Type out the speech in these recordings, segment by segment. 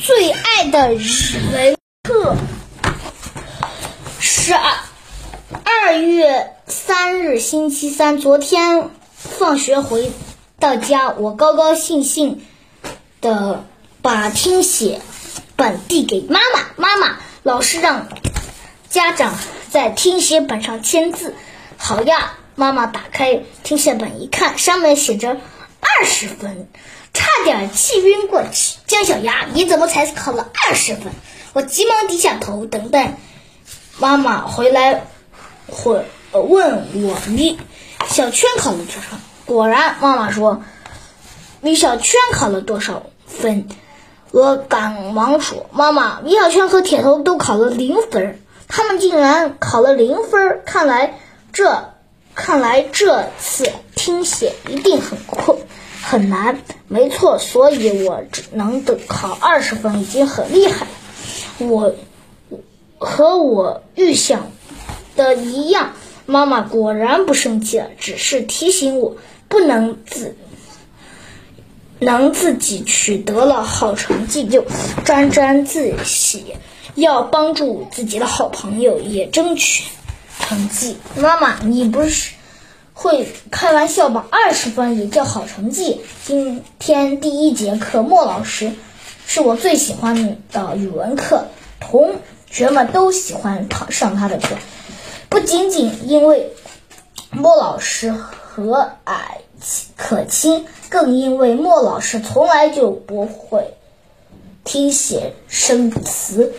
最爱的语文课。十二二月三日，星期三。昨天放学回到家，我高高兴兴的把听写本递给妈妈。妈妈，老师让家长在听写本上签字。好呀，妈妈打开听写本一看，上面写着二十分，差点气晕过去。姜小牙，你怎么才考了二十分？我急忙低下头，等待妈妈回来，回问我李小圈考了多少。果然，妈妈说李小圈考了多少分。我赶忙说：“妈妈，李小圈和铁头都考了零分，他们竟然考了零分，看来这看来这次听写一定很困很难。没错，所以我只能得考二十分，已经很厉害了。我和我预想的一样，妈妈果然不生气了，只是提醒我不能自。”能自己取得了好成绩就沾沾自喜，要帮助自己的好朋友也争取成绩。妈妈，你不是会开玩笑吧？二十分也叫好成绩？今天第一节课，莫老师是我最喜欢的语文课，同学们都喜欢上上他的课，不仅仅因为莫老师和蔼可亲。更因为莫老师从来就不会听写生词，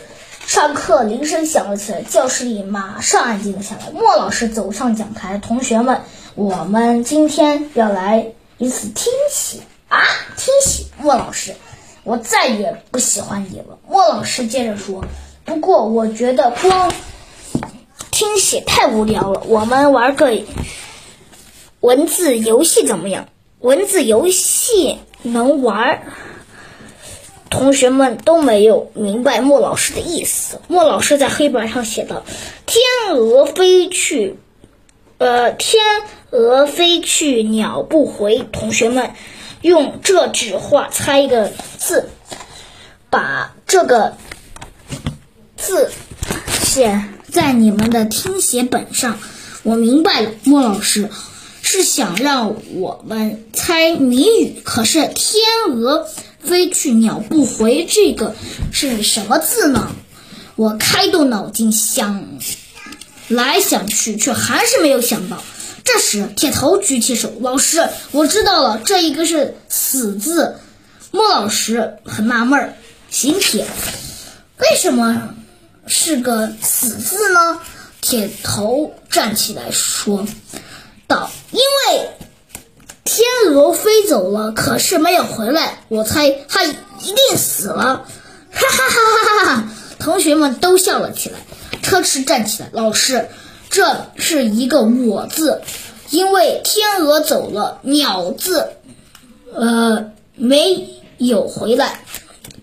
上课铃声响了起来，教室里马上安静了下来。莫老师走上讲台，同学们，我们今天要来一次听写啊！听写，莫老师，我再也不喜欢你了。莫老师接着说，不过我觉得光听写太无聊了，我们玩个文字游戏怎么样？文字游戏能玩，同学们都没有明白莫老师的意思。莫老师在黑板上写道：“天鹅飞去，呃，天鹅飞去，鸟不回。”同学们用这句话猜一个字，把这个字写在你们的听写本上。我明白了，莫老师。是想让我们猜谜语，可是“天鹅飞去鸟不回”这个是什么字呢？我开动脑筋想来想去，却还是没有想到。这时，铁头举起手：“老师，我知道了，这一个是‘死’字。”莫老师很纳闷儿：“邢铁，为什么是个‘死’字呢？”铁头站起来说。道，因为天鹅飞走了，可是没有回来，我猜它一定死了。哈哈哈哈哈哈！同学们都笑了起来。车迟站起来，老师，这是一个“我”字，因为天鹅走了，鸟字，呃，没有回来，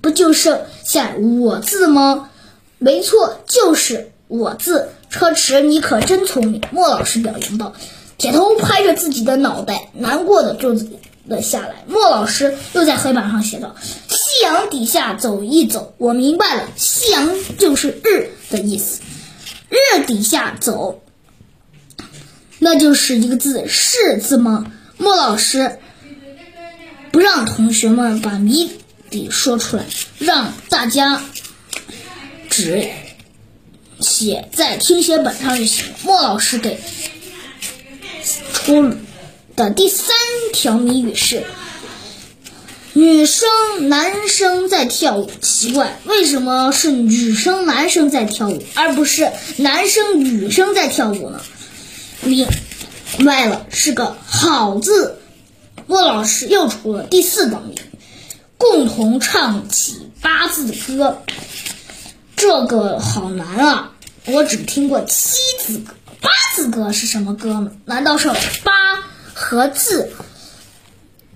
不就剩下“我”字吗？没错，就是“我”字。车迟，你可真聪明。莫老师表扬道。铁头拍着自己的脑袋，难过的坐了下来。莫老师又在黑板上写道：“夕阳底下走一走。”我明白了，夕阳就是日的意思。日底下走，那就是一个字“是”字吗？莫老师不让同学们把谜底说出来，让大家只写在听写本上就行。莫老师给。出的第三条谜语是：女生男生在跳舞，奇怪，为什么是女生男生在跳舞，而不是男生女生在跳舞呢？明白了，是个好字。莫老师又出了第四道谜：共同唱起八字歌，这个好难啊！我只听过七字歌。八字歌是什么歌呢？难道是八和字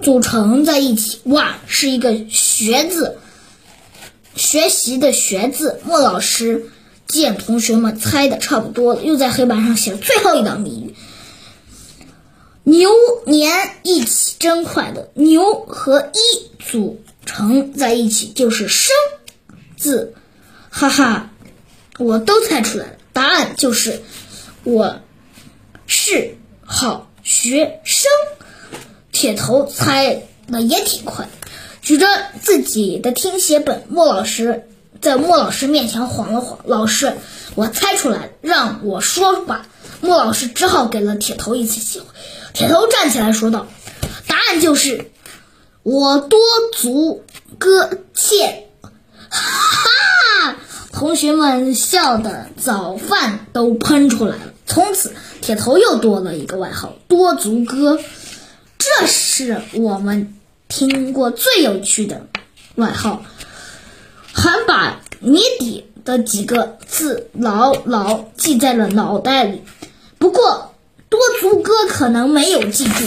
组成在一起？哇，是一个学字，学习的学字。莫老师见同学们猜的差不多了，又在黑板上写了最后一道谜语：牛年一起真快乐。牛和一组成在一起就是生，字，哈哈，我都猜出来了，答案就是我是好学生。铁头猜的也挺快，举着自己的听写本，莫老师在莫老师面前晃了晃，老师，我猜出来了，让我说吧。莫老师只好给了铁头一次机会。铁头站起来说道：“答案就是我多足搁浅。”哈！同学们笑得早饭都喷出来了。从此，铁头又多了一个外号——多足哥。这是我们听过最有趣的外号，还把谜底的几个字牢牢记在了脑袋里。不过，多足哥可能没有记住。